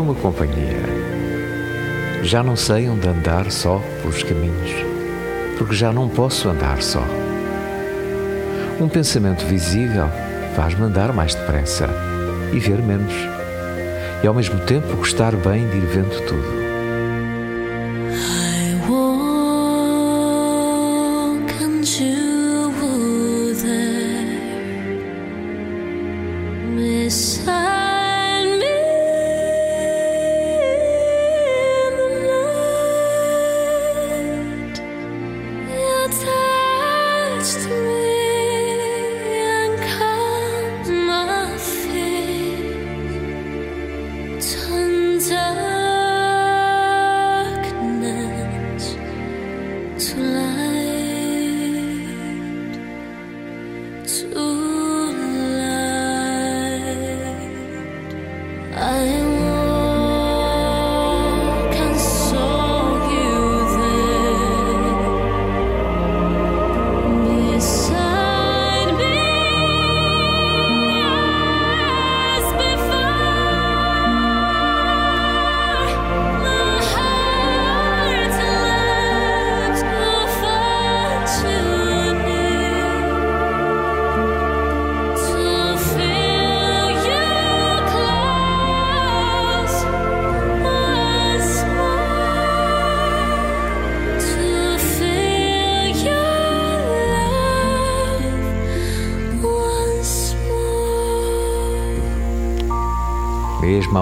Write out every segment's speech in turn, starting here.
Uma companhia. Já não sei onde andar só pelos caminhos, porque já não posso andar só. Um pensamento visível faz-me andar mais depressa e ver menos, e ao mesmo tempo gostar bem de ir vendo tudo.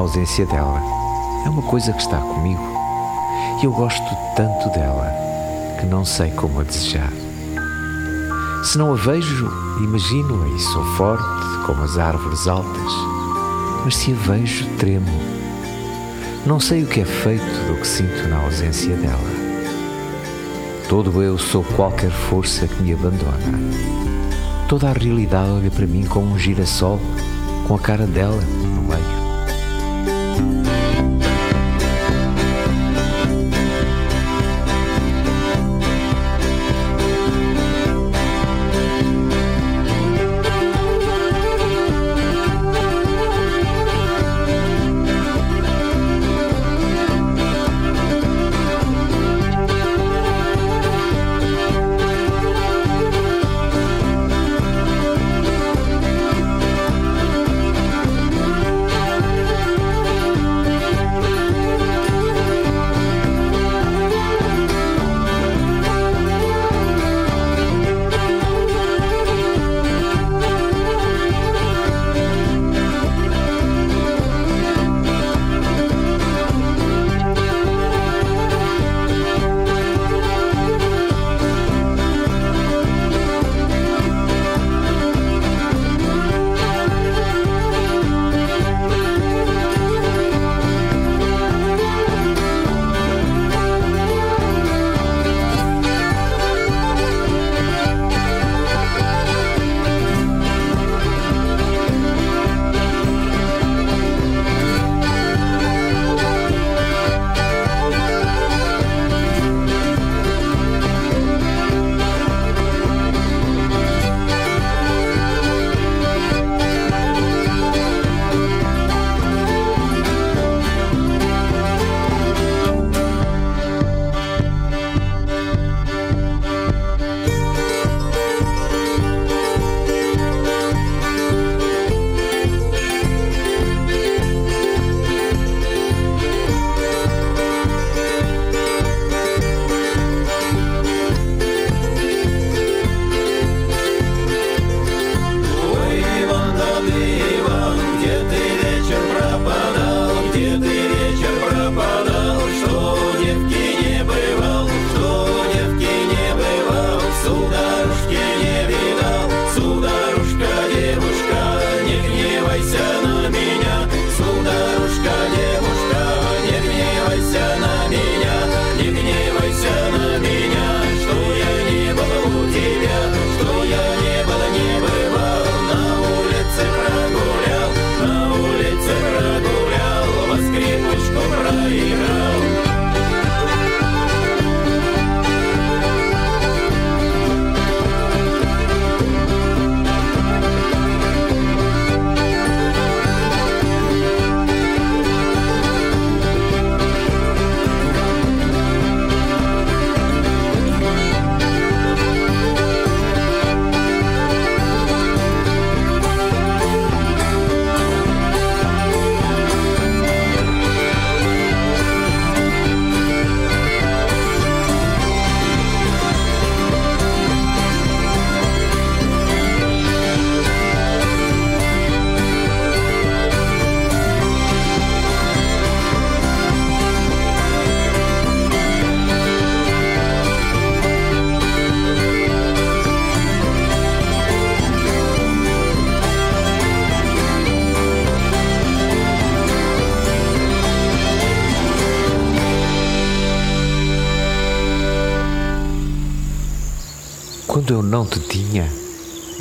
Ausência dela é uma coisa que está comigo e eu gosto tanto dela que não sei como a desejar. Se não a vejo, imagino-a e sou forte como as árvores altas, mas se a vejo, tremo. Não sei o que é feito do que sinto na ausência dela. Todo eu sou qualquer força que me abandona. Toda a realidade olha para mim como um girassol com a cara dela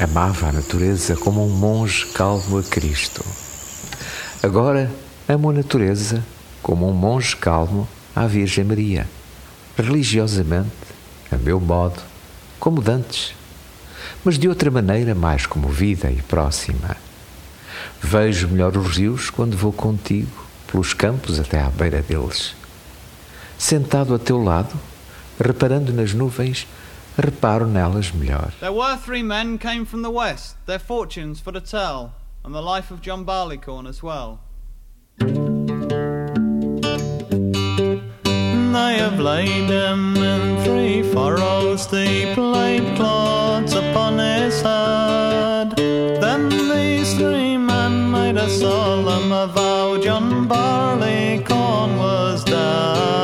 amava a natureza como um monge calmo a Cristo. Agora amo a natureza como um monge calmo à Virgem Maria, religiosamente, a meu modo, como dantes, mas de outra maneira mais comovida e próxima. Vejo melhor os rios quando vou contigo, pelos campos até à beira deles. Sentado a teu lado, reparando nas nuvens, reparo nelas melhor. There were three men came from the west, their fortunes for to tell, and the life of John Barleycorn as well. They have laid him in three furrows deep, laid clods upon his head. Then these three men made a solemn vow John Barleycorn was dead.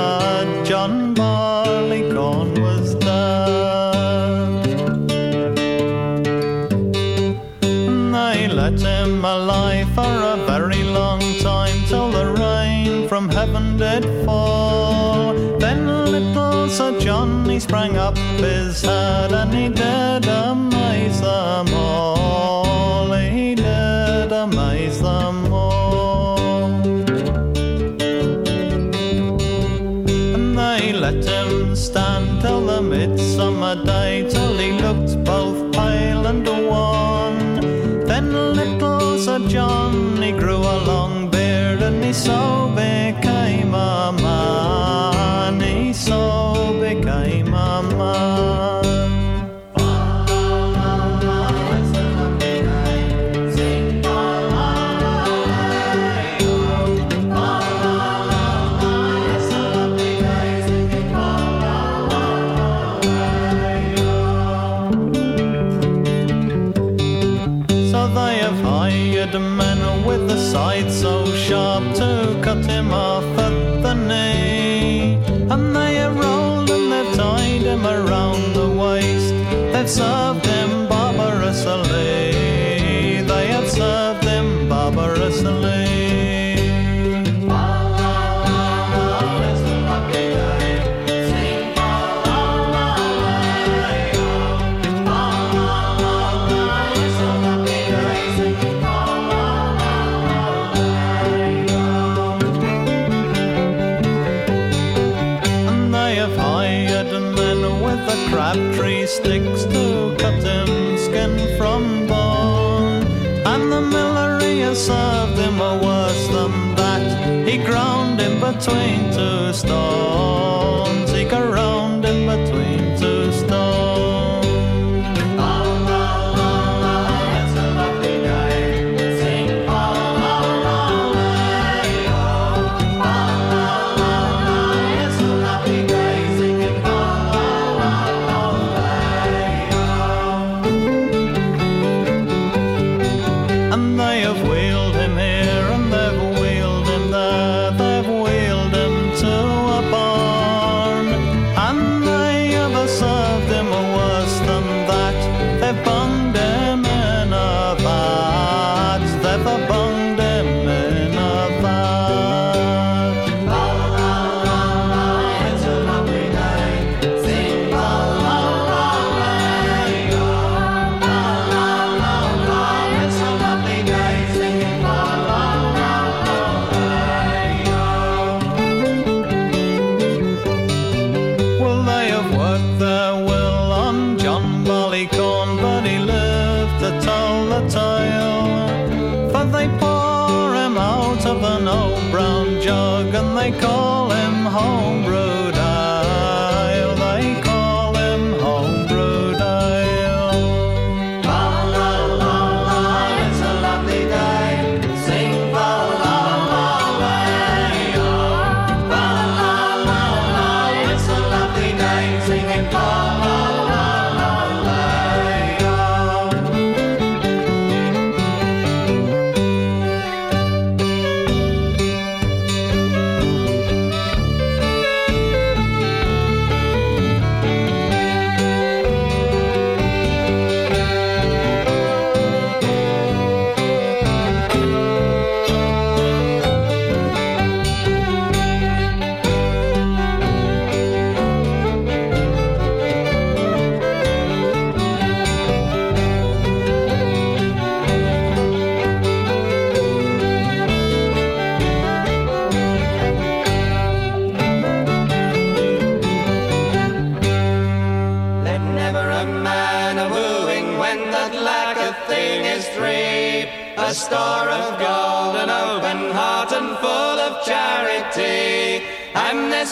Let life for a very long time till the rain from heaven did fall. Then little Sir John he sprang up his head and he did amaze them all. He John, he grew a long beard, and he so became a man. He so waist. They've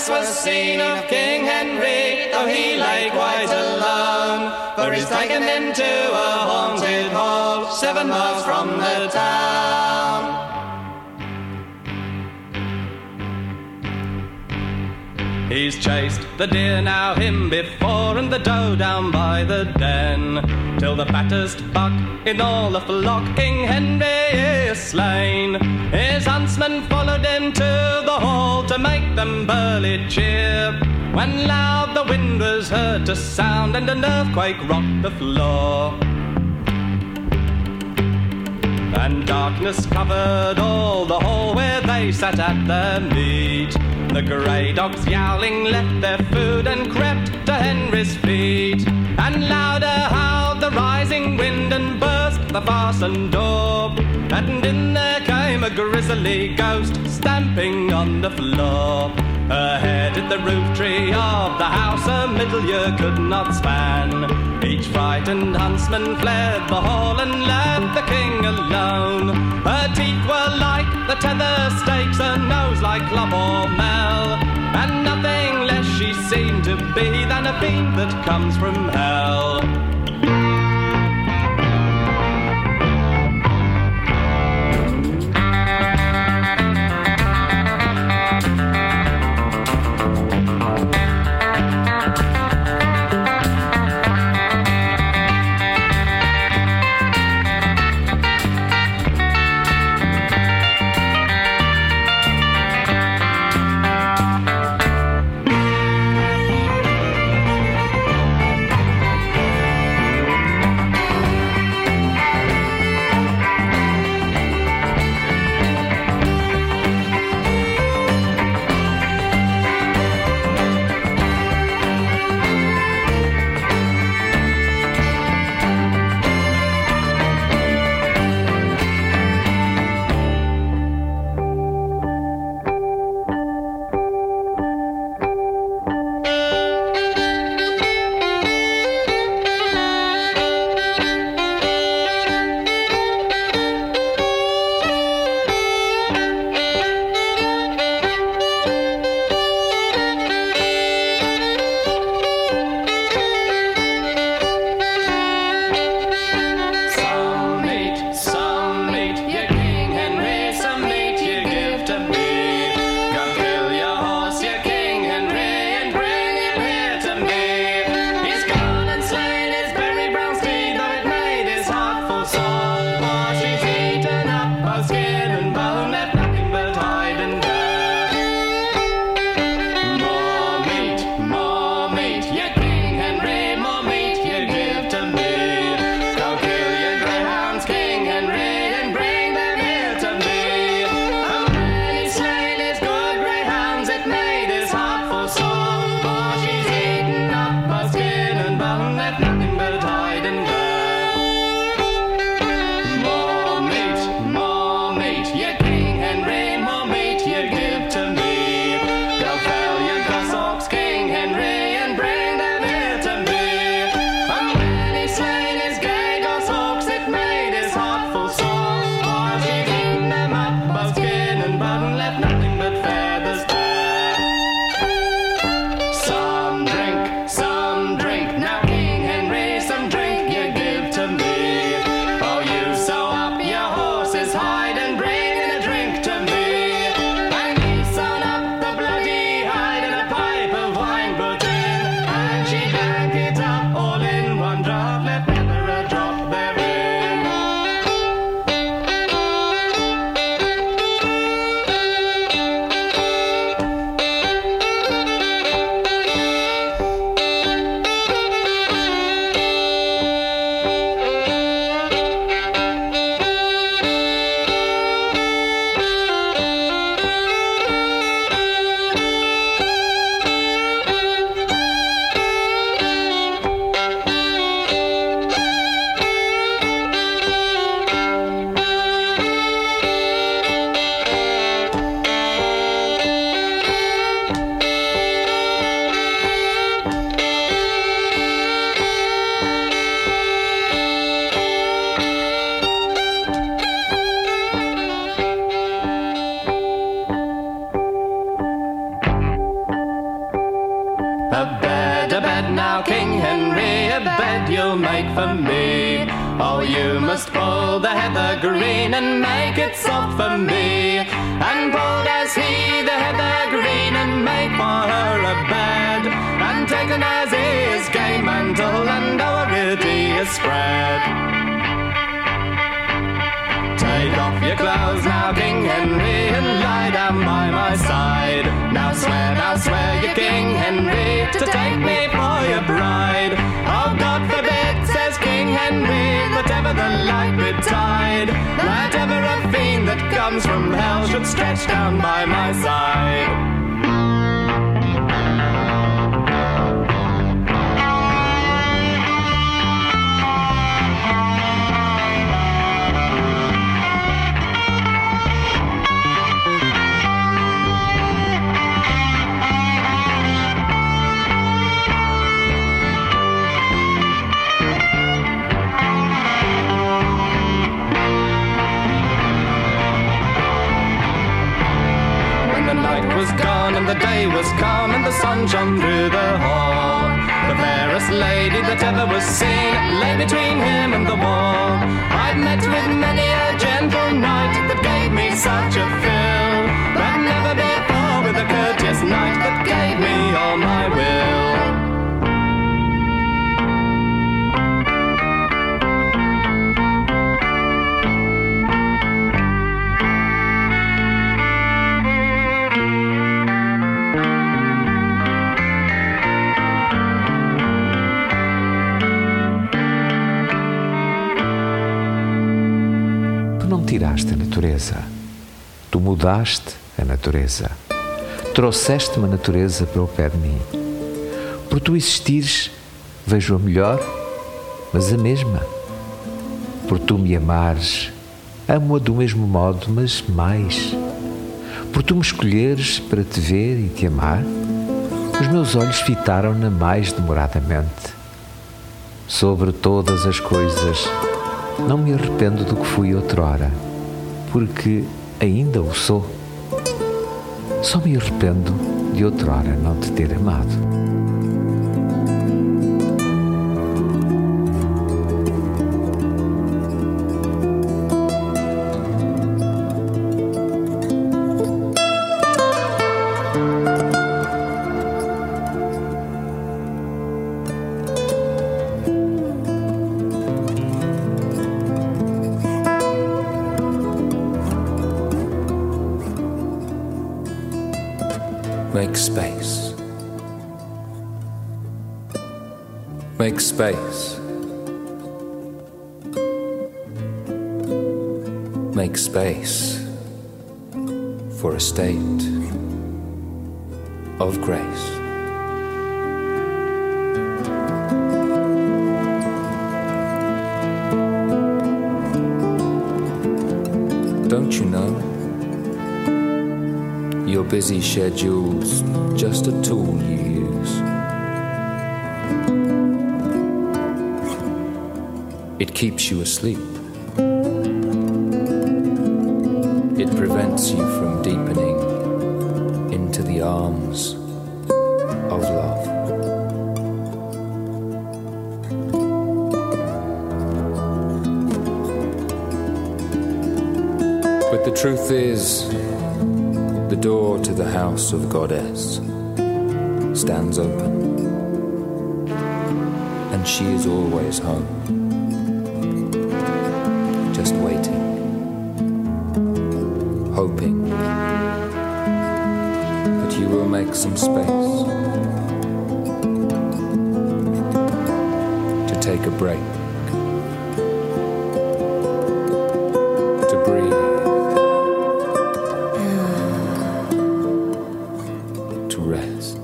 This was seen of King Henry, though he lay quite alone. For he's taken into a haunted hall, seven miles from the town. He's chased the deer now him before and the doe down by the den till the fattest buck in all the flock King Henry is slain. His huntsmen followed him to the hall to make them burly cheer. When loud the wind was heard to sound and an earthquake rocked the floor. And darkness covered all the hall where they sat at their meat. The grey dogs yowling left their food and crept to Henry's feet. And louder howled the rising wind and burst the fastened door. And in there came a grisly ghost stamping on the floor. Ahead at the roof tree of the house a middle year could not span. Each frightened huntsman fled the hall and left the king alone. Her teeth were like the tether stakes, her nose like love or mel. And nothing less she seemed to be than a fiend that comes from hell. Side. Now swear, now swear, you King Henry, to take me for your bride. Oh, God forbid, says King Henry, that ever the light betide, that ever a fiend that comes from hell should stretch down by my side. The day was calm and the sun shone through the hall, the fairest lady that ever was seen lay between him and the wall. I've met with many a gentle knight that gave me such a fill, tiraste a natureza. Tu mudaste a natureza. Trouxeste-me a natureza para o pé de mim. Por tu existires, vejo a melhor, mas a mesma. Por tu me amares, amo-a do mesmo modo, mas mais. Por tu me escolheres para te ver e te amar, os meus olhos fitaram-na mais demoradamente. Sobre todas as coisas, não me arrependo do que fui outrora, porque ainda o sou. Só me arrependo de outrora não te ter amado. Space. Make space for a state of grace. Don't you know? Your busy schedule's just a tool you It keeps you asleep. It prevents you from deepening into the arms of love. But the truth is, the door to the house of Goddess stands open, and she is always home, some space to take a break, to breathe. to rest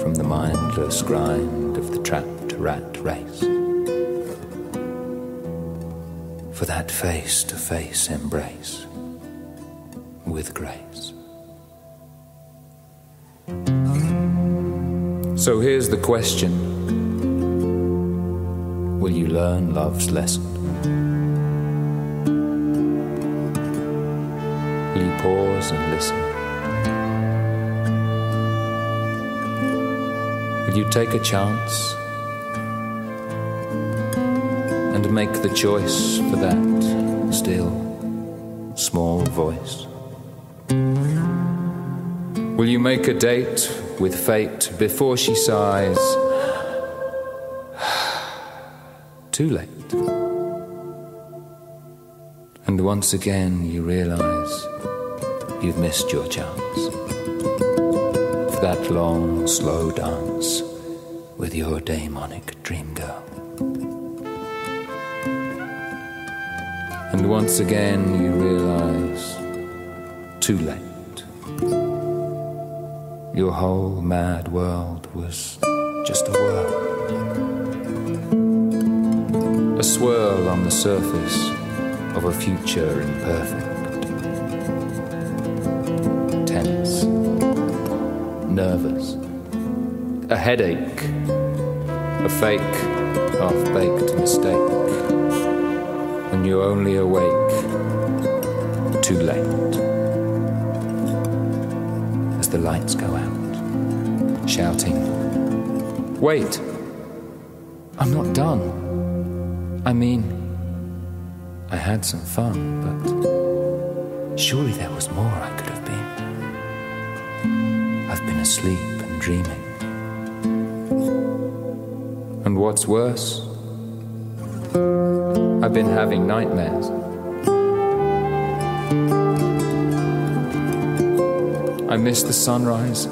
from the mindless grind of the trapped rat race. For that face to face embrace with grace. So here's the question Will you learn love's lesson? Will you pause and listen? Will you take a chance and make the choice for that still small voice? Will you make a date with fate before she sighs? Too late. And once again you realize you've missed your chance for that long, slow dance with your daemonic dream girl. And once again you realize, too late. Your whole mad world was just a whirl. A swirl on the surface of a future imperfect. Tense. Nervous. A headache. A fake, half baked mistake. And you're only awake too late. As the lights shouting, Wait! I'm not done. I mean, I had some fun, but surely there was more I could have been. I've been asleep and dreaming. And what's worse, I've been having nightmares. I miss the sunrise.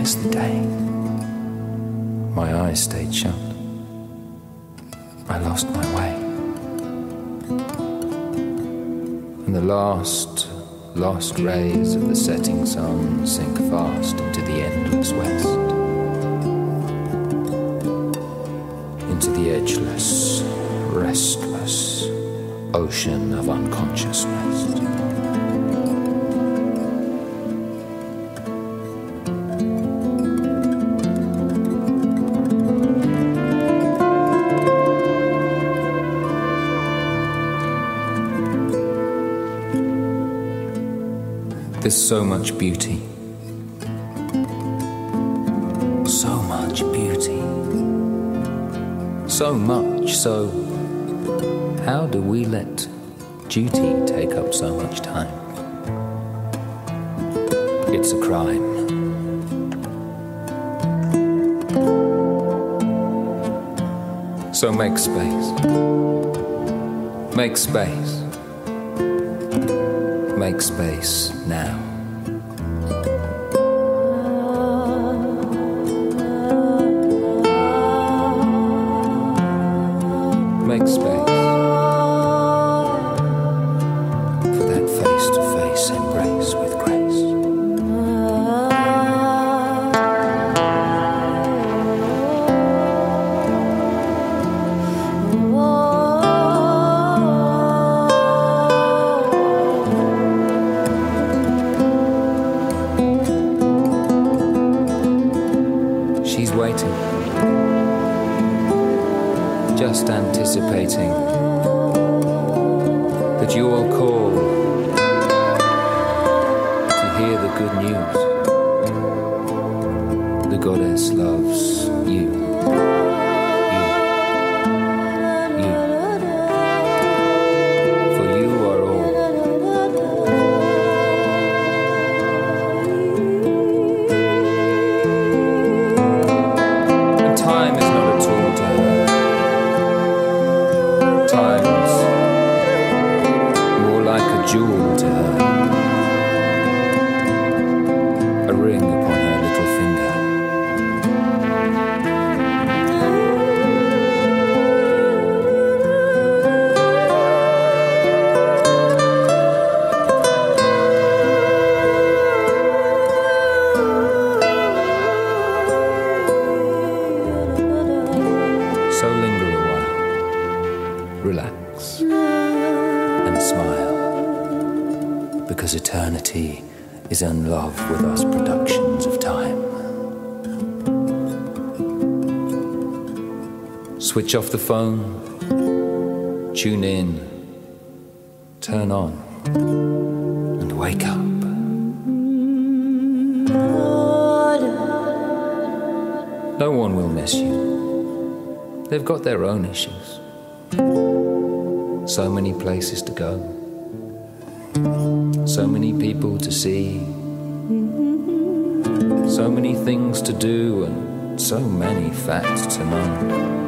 The day. My eyes stayed shut. I lost my way. And the last, lost rays of the setting sun sink fast into the endless west. Into the edgeless, restless ocean of unconsciousness. There's so much beauty. So much beauty. So much, so how do we let duty take up so much time? It's a crime. So make space. Make space. Make space now. Switch off the phone, tune in, turn on, and wake up. No one will miss you. They've got their own issues. So many places to go, so many people to see, so many things to do, and so many facts to know.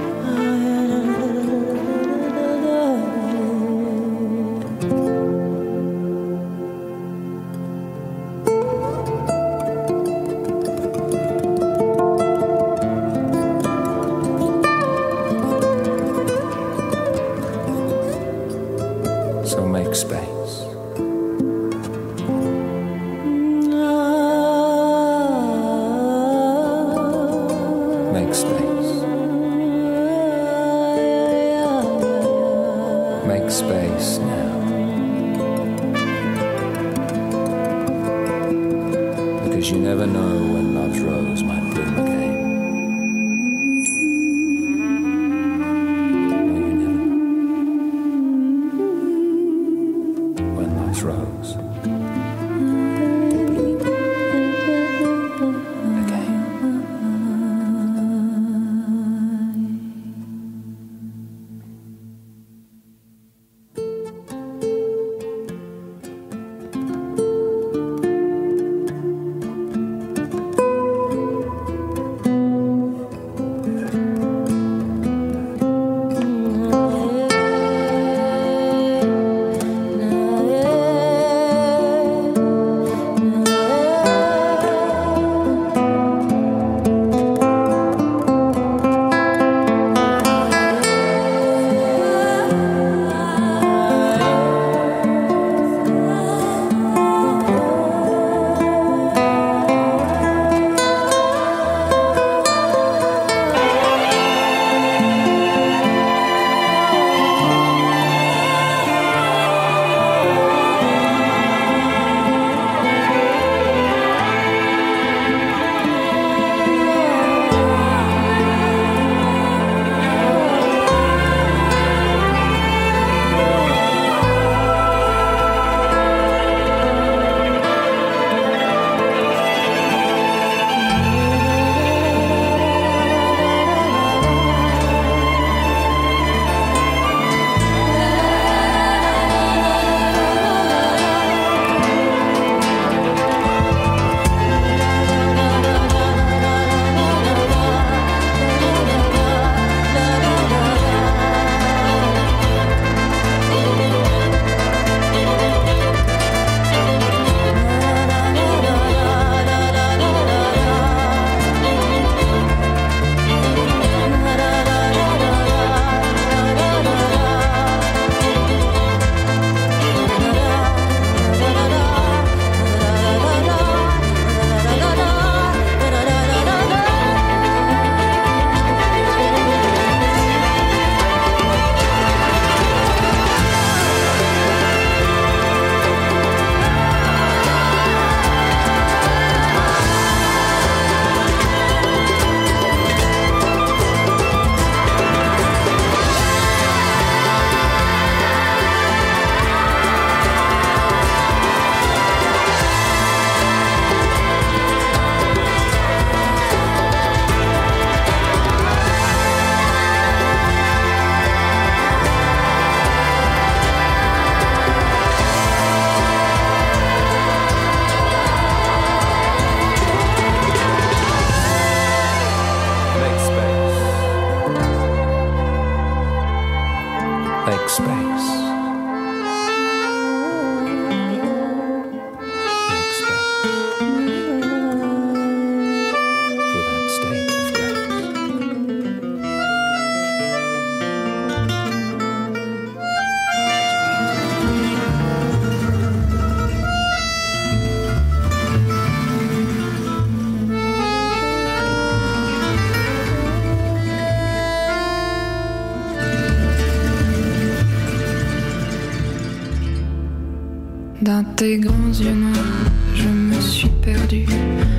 tes grands yeux noirs, je me suis perdue.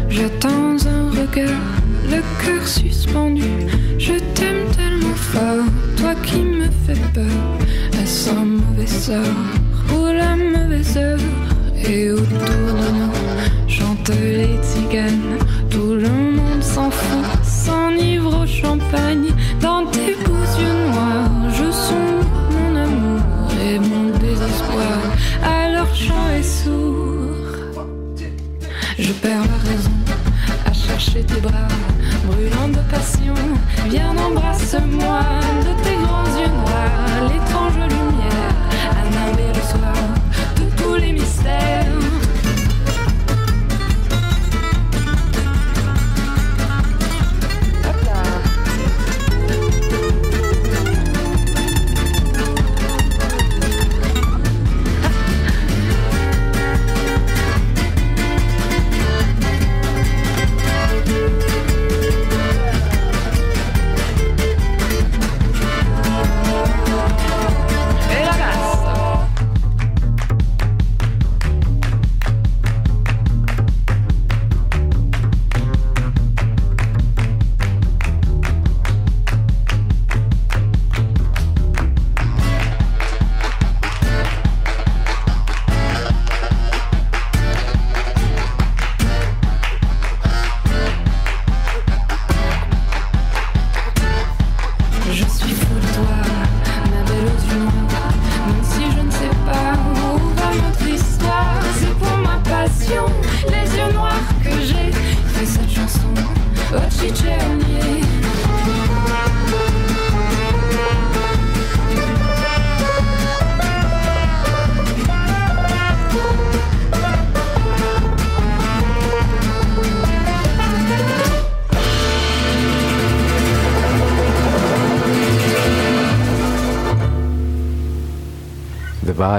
J'attends un regard, le cœur suspendu.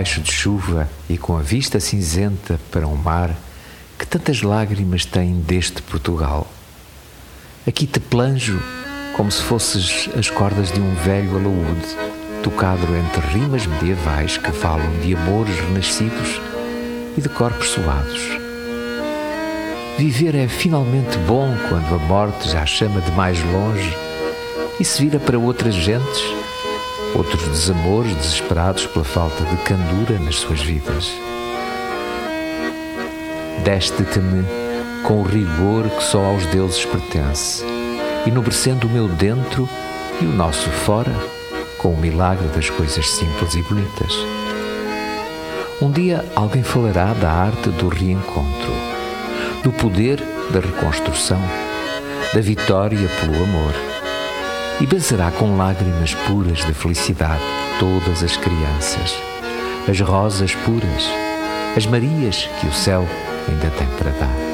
Debaixo de chuva e com a vista cinzenta para um mar que tantas lágrimas tem deste Portugal. Aqui te planjo como se fosses as cordas de um velho alaúde, tocado entre rimas medievais que falam de amores renascidos e de corpos suados. Viver é finalmente bom quando a morte já chama de mais longe e se vira para outras gentes, outros desamores desesperados pela falta de candura nas suas vidas. Deste-te-me com o rigor que só aos deuses pertence, enobrecendo o meu dentro e o nosso fora com o milagre das coisas simples e bonitas. Um dia alguém falará da arte do reencontro, do poder da reconstrução, da vitória pelo amor, e benzerá com lágrimas puras de felicidade todas as crianças, as rosas puras, as Marias que o céu ainda tem para dar.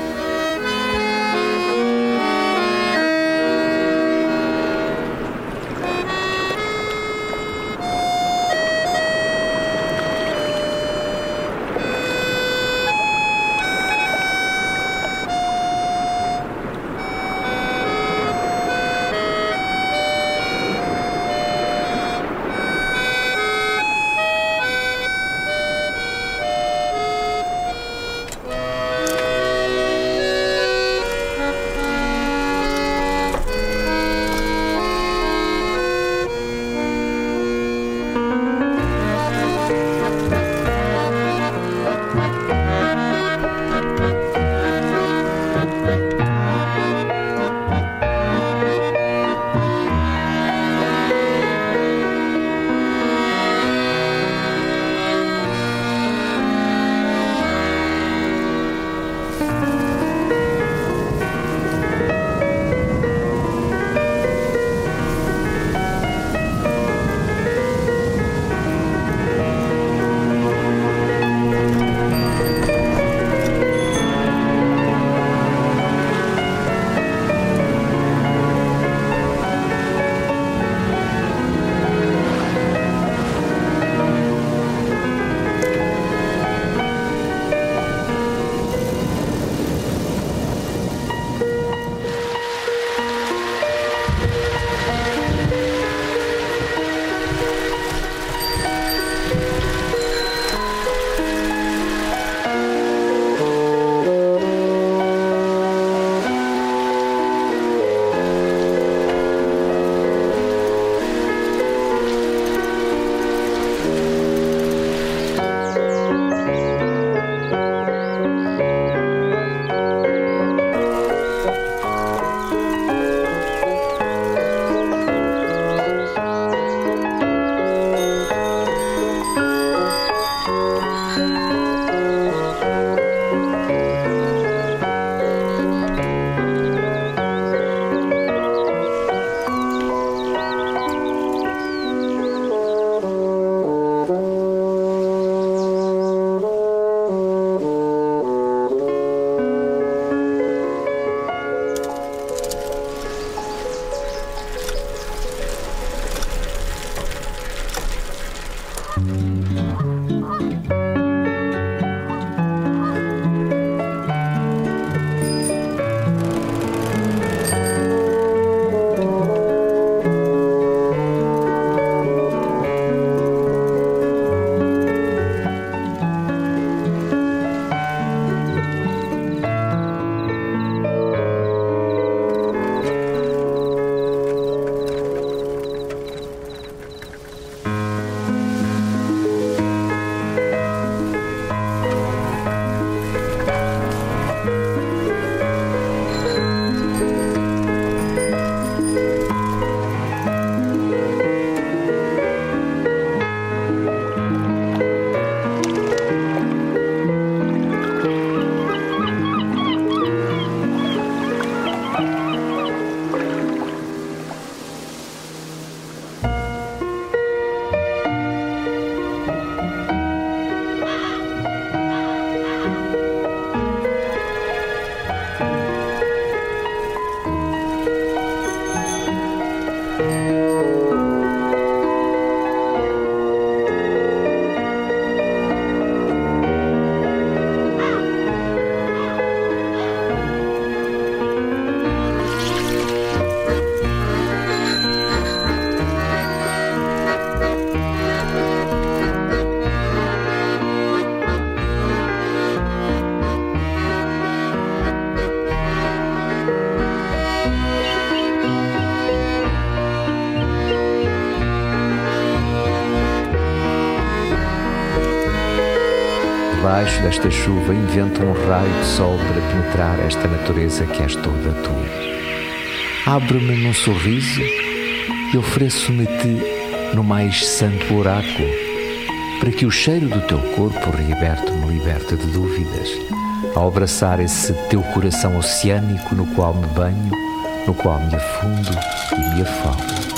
desta chuva, inventa um raio de sol para penetrar esta natureza que és toda tua. Abre-me num sorriso e ofereço-me-te no mais santo oráculo, para que o cheiro do teu corpo reaberto me liberte de dúvidas, ao abraçar esse teu coração oceânico no qual me banho, no qual me afundo e me afalo.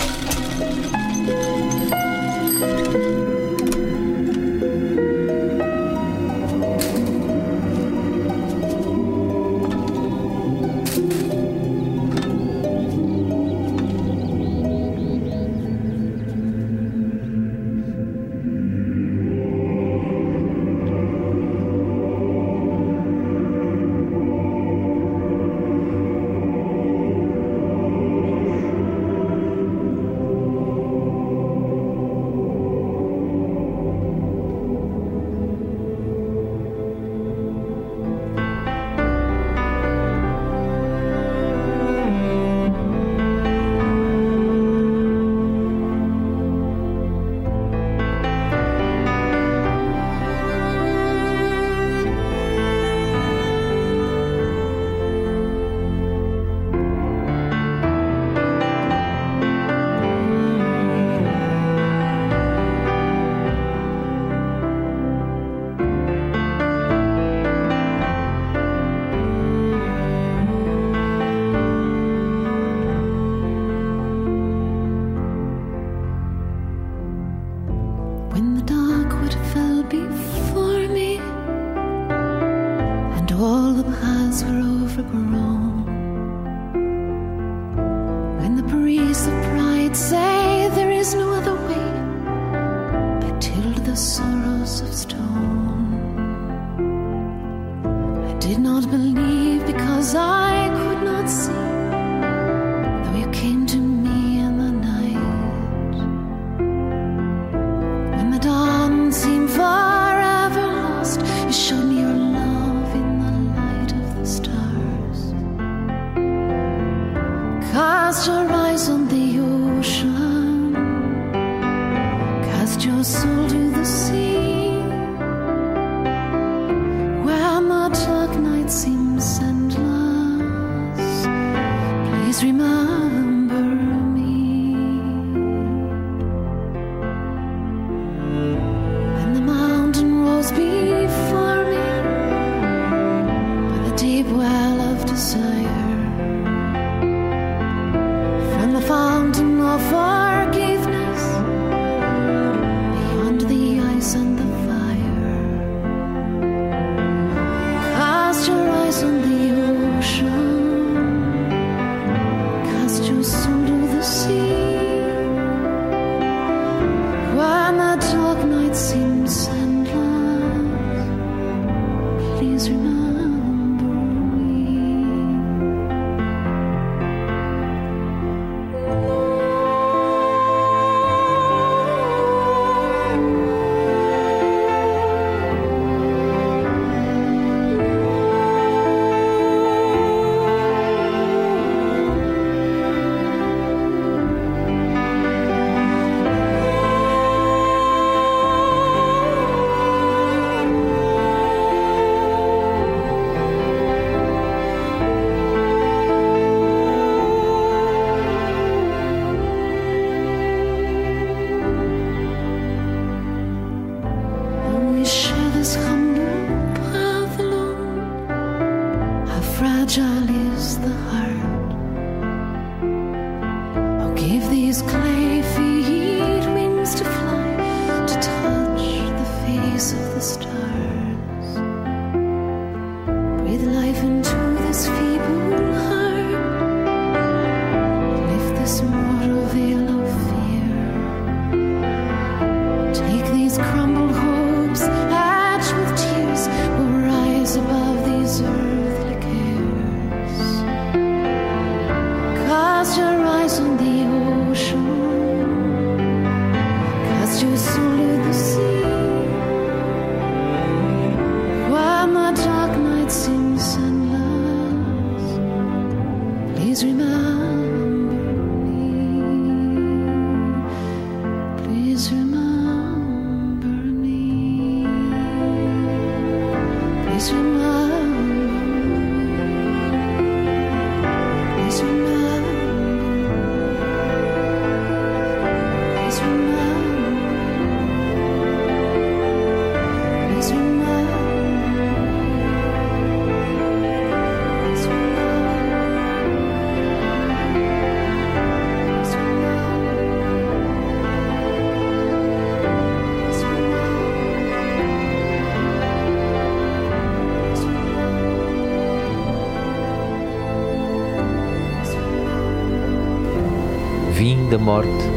Vim da morte,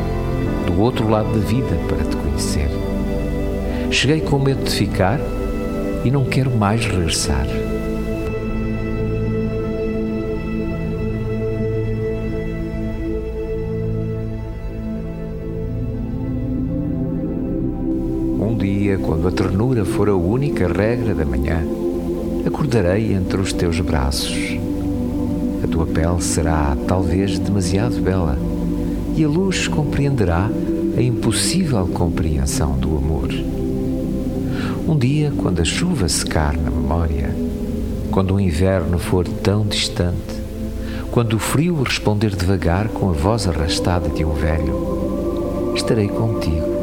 outro lado da vida, para te conhecer. Cheguei com medo de ficar e não quero mais regressar. Um dia, quando a ternura for a única regra da manhã, acordarei entre os teus braços. A tua pele será talvez demasiado bela e a luz compreenderá a impossível compreensão do amor. Um dia, quando a chuva secar na memória, quando o inverno for tão distante, quando o frio responder devagar com a voz arrastada de um velho, estarei contigo.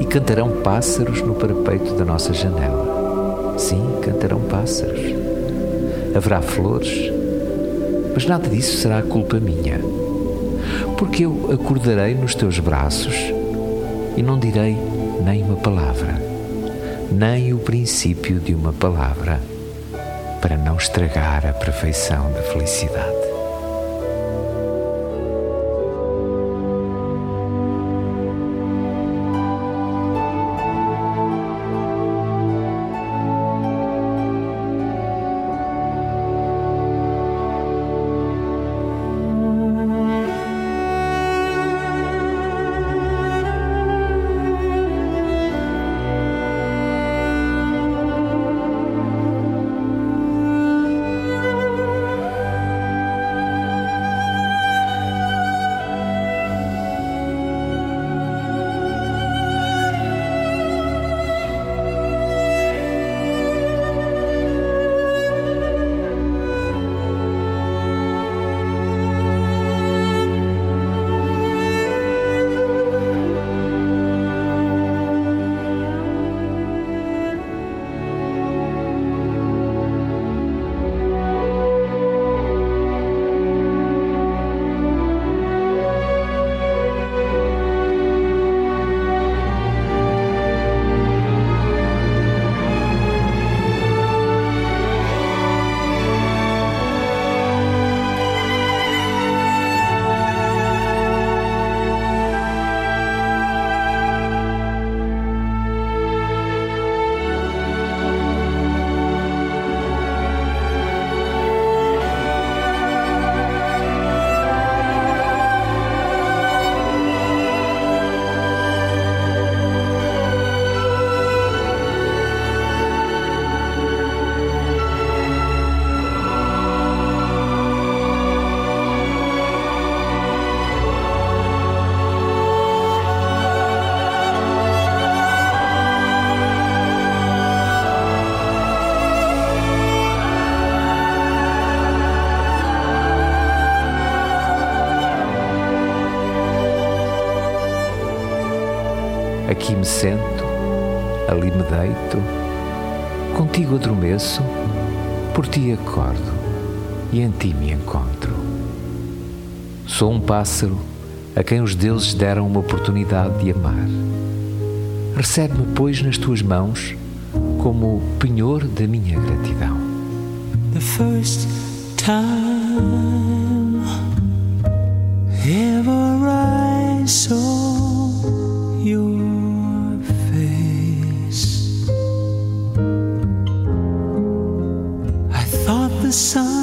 E cantarão pássaros no parapeito da nossa janela. Sim, cantarão pássaros. Haverá flores, mas nada disso será culpa minha. Porque eu acordarei nos teus braços e não direi nem uma palavra, nem o princípio de uma palavra, para não estragar a perfeição da felicidade. Me deito, contigo adormeço, por ti acordo e em ti me encontro. Sou um pássaro a quem os deuses deram uma oportunidade de amar. Recebe-me, pois, nas tuas mãos como o penhor da minha gratidão. The first time ever I saw sun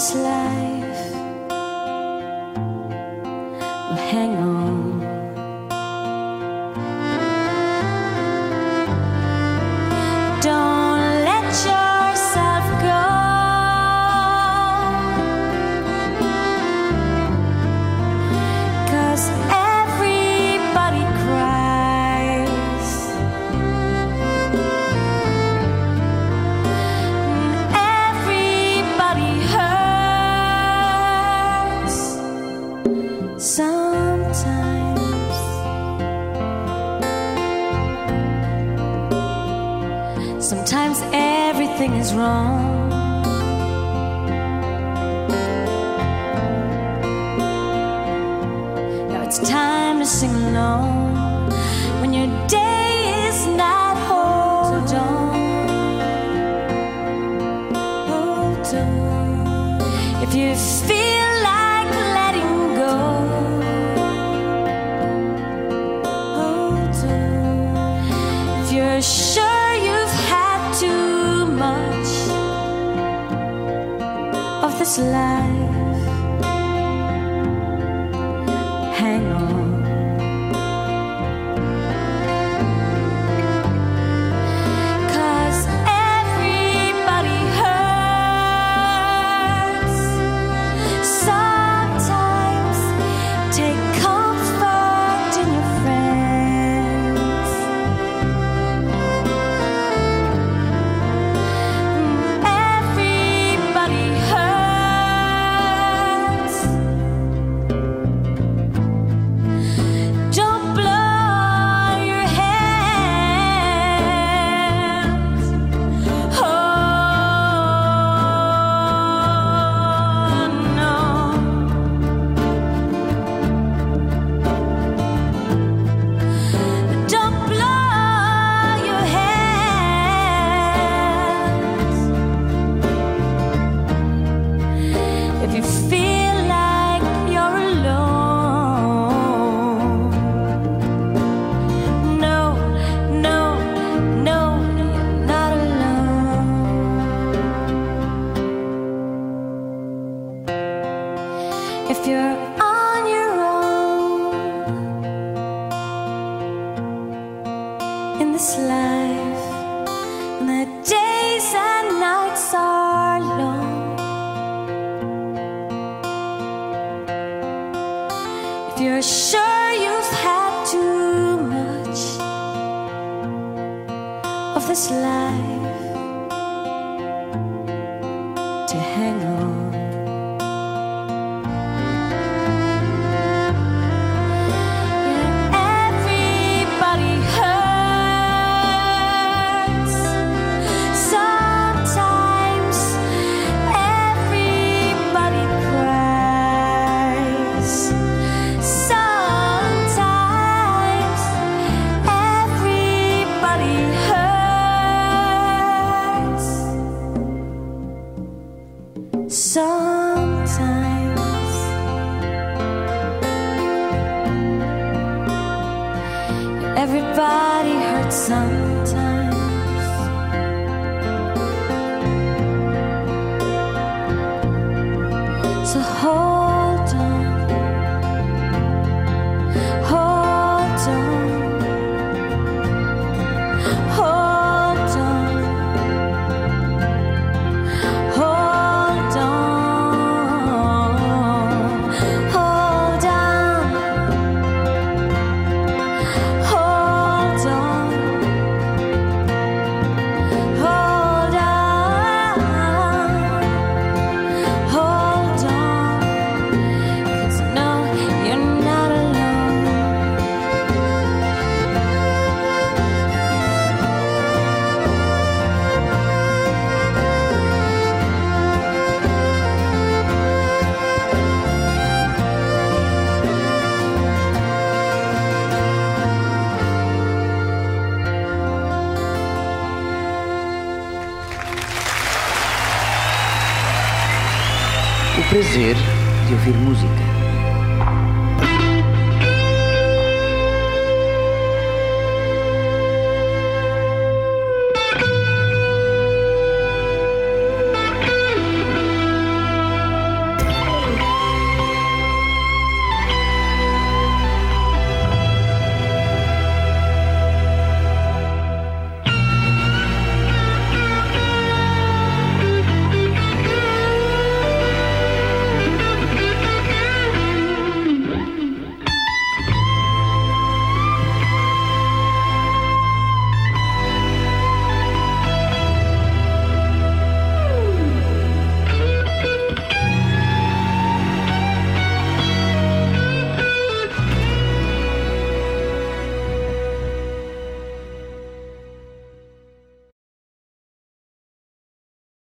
this life